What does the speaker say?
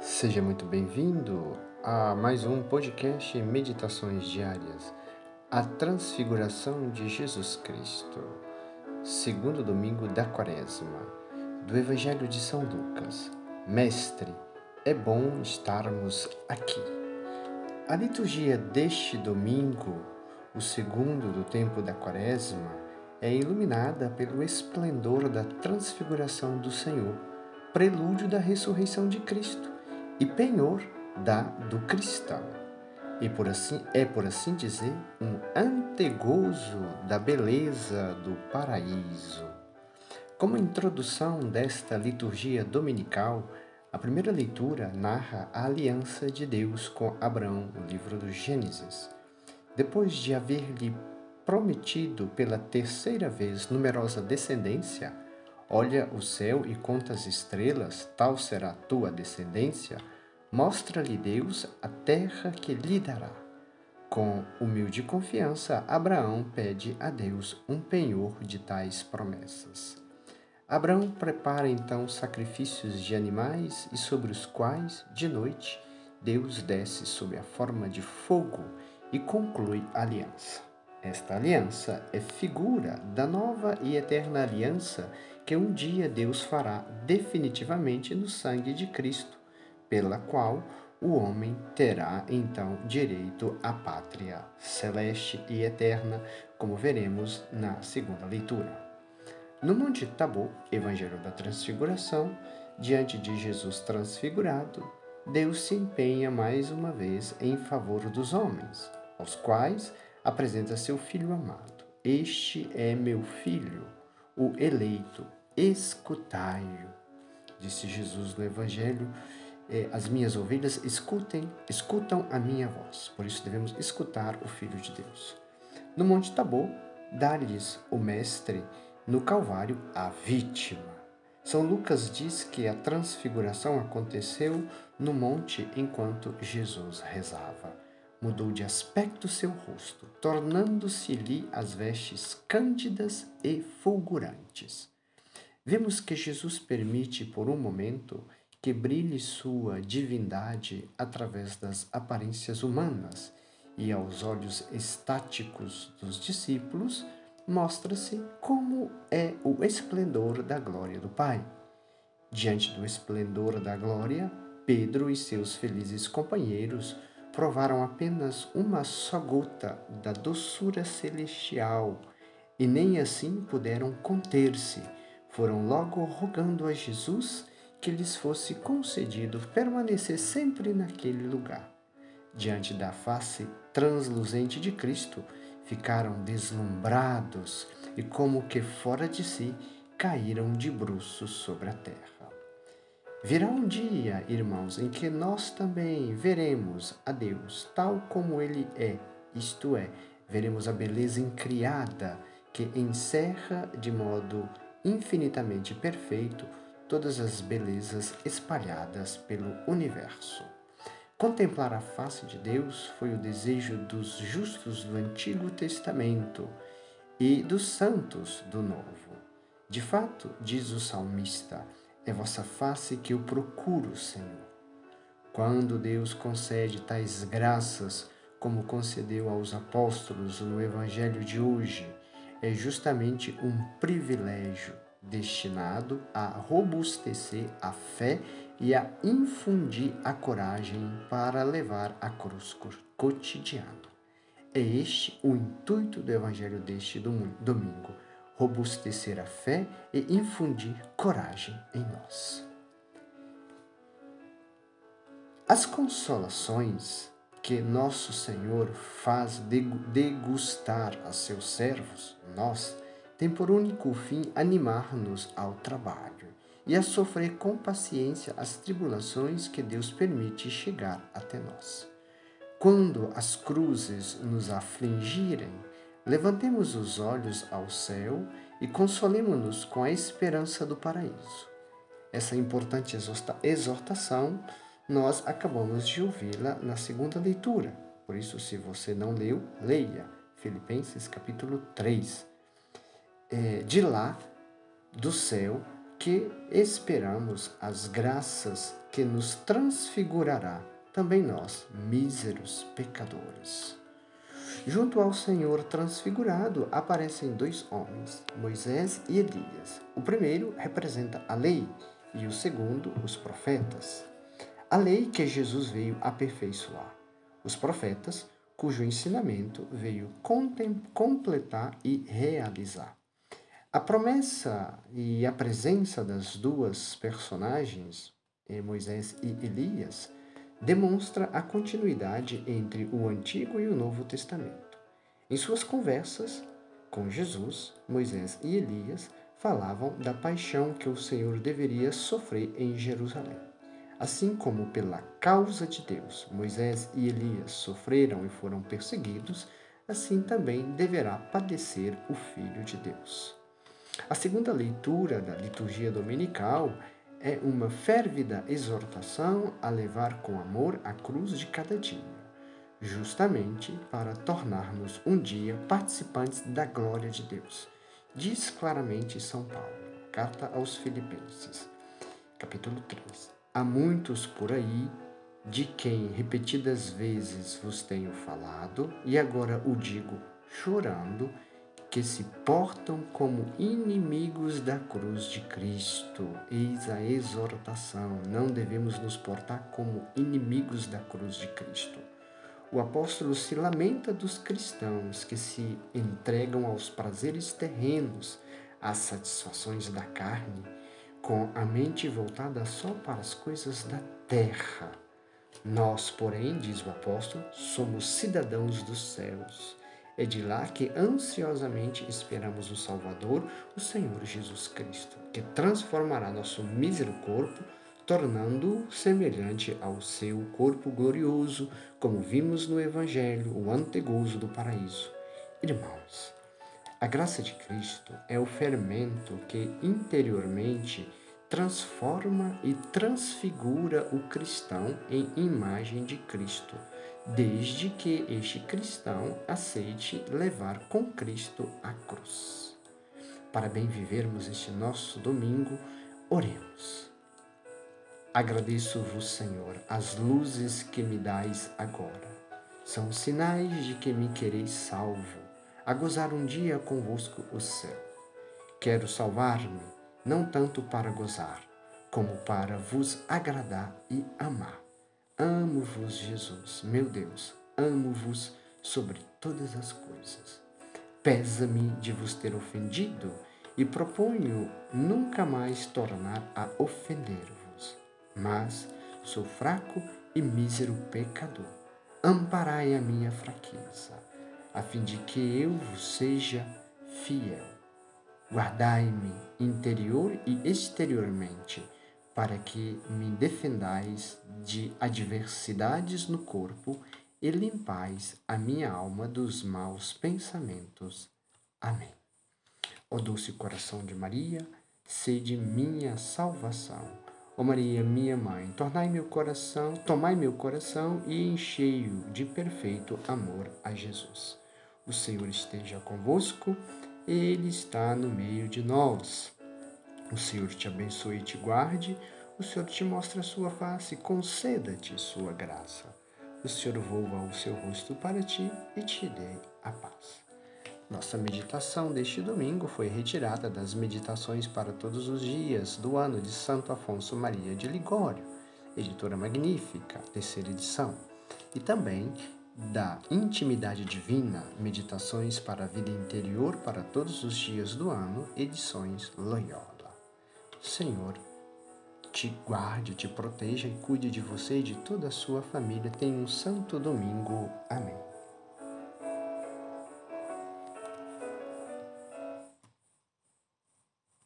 Seja muito bem-vindo a mais um podcast Meditações Diárias, a Transfiguração de Jesus Cristo, segundo domingo da Quaresma, do Evangelho de São Lucas. Mestre, é bom estarmos aqui. A liturgia deste domingo, o segundo do tempo da Quaresma, é iluminada pelo esplendor da transfiguração do Senhor, prelúdio da ressurreição de Cristo e penhor da do cristão. E por assim é por assim dizer um antegozo da beleza do paraíso. Como introdução desta liturgia dominical, a primeira leitura narra a aliança de Deus com Abraão, no livro do Gênesis. Depois de haver-lhe prometido pela terceira vez numerosa descendência, olha o céu e conta as estrelas, tal será a tua descendência, mostra-lhe Deus a terra que lhe dará. Com humilde confiança, Abraão pede a Deus um penhor de tais promessas. Abraão prepara então sacrifícios de animais e sobre os quais, de noite, Deus desce sob a forma de fogo e conclui a aliança. Esta aliança é figura da nova e eterna aliança que um dia Deus fará definitivamente no sangue de Cristo, pela qual o homem terá então direito à pátria celeste e eterna, como veremos na segunda leitura. No Monte Tabor, Evangelho da Transfiguração, diante de Jesus transfigurado, Deus se empenha mais uma vez em favor dos homens, aos quais apresenta seu filho amado. Este é meu filho, o eleito, escutai-o. Disse Jesus no Evangelho: é, As minhas ovelhas escutem, escutam a minha voz. Por isso devemos escutar o Filho de Deus. No Monte Tabor, dá-lhes o Mestre no Calvário a vítima. São Lucas diz que a transfiguração aconteceu no monte enquanto Jesus rezava mudou de aspecto seu rosto, tornando-se-lhe as vestes cândidas e fulgurantes. Vemos que Jesus permite por um momento que brilhe sua divindade através das aparências humanas, e aos olhos estáticos dos discípulos mostra-se como é o esplendor da glória do Pai. Diante do esplendor da glória, Pedro e seus felizes companheiros provaram apenas uma só gota da doçura celestial e nem assim puderam conter-se. Foram logo rogando a Jesus que lhes fosse concedido permanecer sempre naquele lugar. Diante da face transluzente de Cristo, ficaram deslumbrados e, como que fora de si, caíram de bruços sobre a terra. Virá um dia, irmãos, em que nós também veremos a Deus tal como Ele é, isto é, veremos a beleza incriada que encerra de modo infinitamente perfeito todas as belezas espalhadas pelo universo. Contemplar a face de Deus foi o desejo dos justos do Antigo Testamento e dos santos do Novo. De fato, diz o salmista, é vossa face que eu procuro, Senhor. Quando Deus concede tais graças, como concedeu aos apóstolos no Evangelho de hoje, é justamente um privilégio destinado a robustecer a fé e a infundir a coragem para levar a cruz cotidiana. É este o intuito do Evangelho deste domingo robustecer a fé e infundir coragem em nós. As consolações que nosso Senhor faz degustar a seus servos, nós, tem por único fim animar-nos ao trabalho e a sofrer com paciência as tribulações que Deus permite chegar até nós. Quando as cruzes nos afligirem, Levantemos os olhos ao céu e consolemos-nos com a esperança do paraíso. Essa importante exortação nós acabamos de ouvi-la na segunda leitura. Por isso, se você não leu, leia Filipenses capítulo 3. É, de lá, do céu, que esperamos as graças que nos transfigurará também nós, míseros pecadores. Junto ao Senhor transfigurado aparecem dois homens, Moisés e Elias. O primeiro representa a lei e o segundo, os profetas. A lei que Jesus veio aperfeiçoar. Os profetas, cujo ensinamento veio completar e realizar. A promessa e a presença das duas personagens, eh, Moisés e Elias, demonstra a continuidade entre o Antigo e o Novo Testamento. Em suas conversas com Jesus, Moisés e Elias falavam da paixão que o Senhor deveria sofrer em Jerusalém. Assim como pela causa de Deus, Moisés e Elias sofreram e foram perseguidos, assim também deverá padecer o Filho de Deus. A segunda leitura da liturgia dominical é uma férvida exortação a levar com amor a cruz de cada dia, justamente para tornarmos um dia participantes da glória de Deus. Diz claramente São Paulo, carta aos Filipenses, capítulo 3. Há muitos por aí de quem repetidas vezes vos tenho falado, e agora o digo chorando, que se portam como inimigos da cruz de Cristo. Eis a exortação: não devemos nos portar como inimigos da cruz de Cristo. O apóstolo se lamenta dos cristãos que se entregam aos prazeres terrenos, às satisfações da carne, com a mente voltada só para as coisas da terra. Nós, porém, diz o apóstolo, somos cidadãos dos céus é de lá que ansiosamente esperamos o Salvador, o Senhor Jesus Cristo, que transformará nosso mísero corpo, tornando-o semelhante ao seu corpo glorioso, como vimos no Evangelho, o antegozo do paraíso. Irmãos, a graça de Cristo é o fermento que interiormente transforma e transfigura o cristão em imagem de Cristo desde que este cristão aceite levar com Cristo a cruz. Para bem vivermos este nosso domingo, oremos. Agradeço-vos, Senhor, as luzes que me dais agora. São sinais de que me quereis salvo, a gozar um dia convosco o céu. Quero salvar-me, não tanto para gozar, como para vos agradar e amar Amo-vos, Jesus, meu Deus, amo-vos sobre todas as coisas. Pesa-me de vos ter ofendido e proponho nunca mais tornar a ofender-vos. Mas sou fraco e mísero pecador. Amparai a minha fraqueza, a fim de que eu vos seja fiel. Guardai-me interior e exteriormente para que me defendais de adversidades no corpo e limpais a minha alma dos maus pensamentos. Amém. Ó doce coração de Maria, sede minha salvação. Ó Maria, minha mãe, tornai meu coração, tomai meu coração e enchei-o de perfeito amor a Jesus. O Senhor esteja convosco, ele está no meio de nós. O Senhor te abençoe e te guarde. O Senhor te mostre a sua face, conceda-te sua graça. O Senhor volva o seu rosto para ti e te dê a paz. Nossa meditação deste domingo foi retirada das meditações para todos os dias do ano de Santo Afonso Maria de Ligório, editora magnífica, terceira edição, e também da Intimidade Divina, Meditações para a Vida Interior para todos os dias do ano, edições Loyola. Senhor, te guarde, te proteja e cuide de você e de toda a sua família. Tenha um santo domingo. Amém.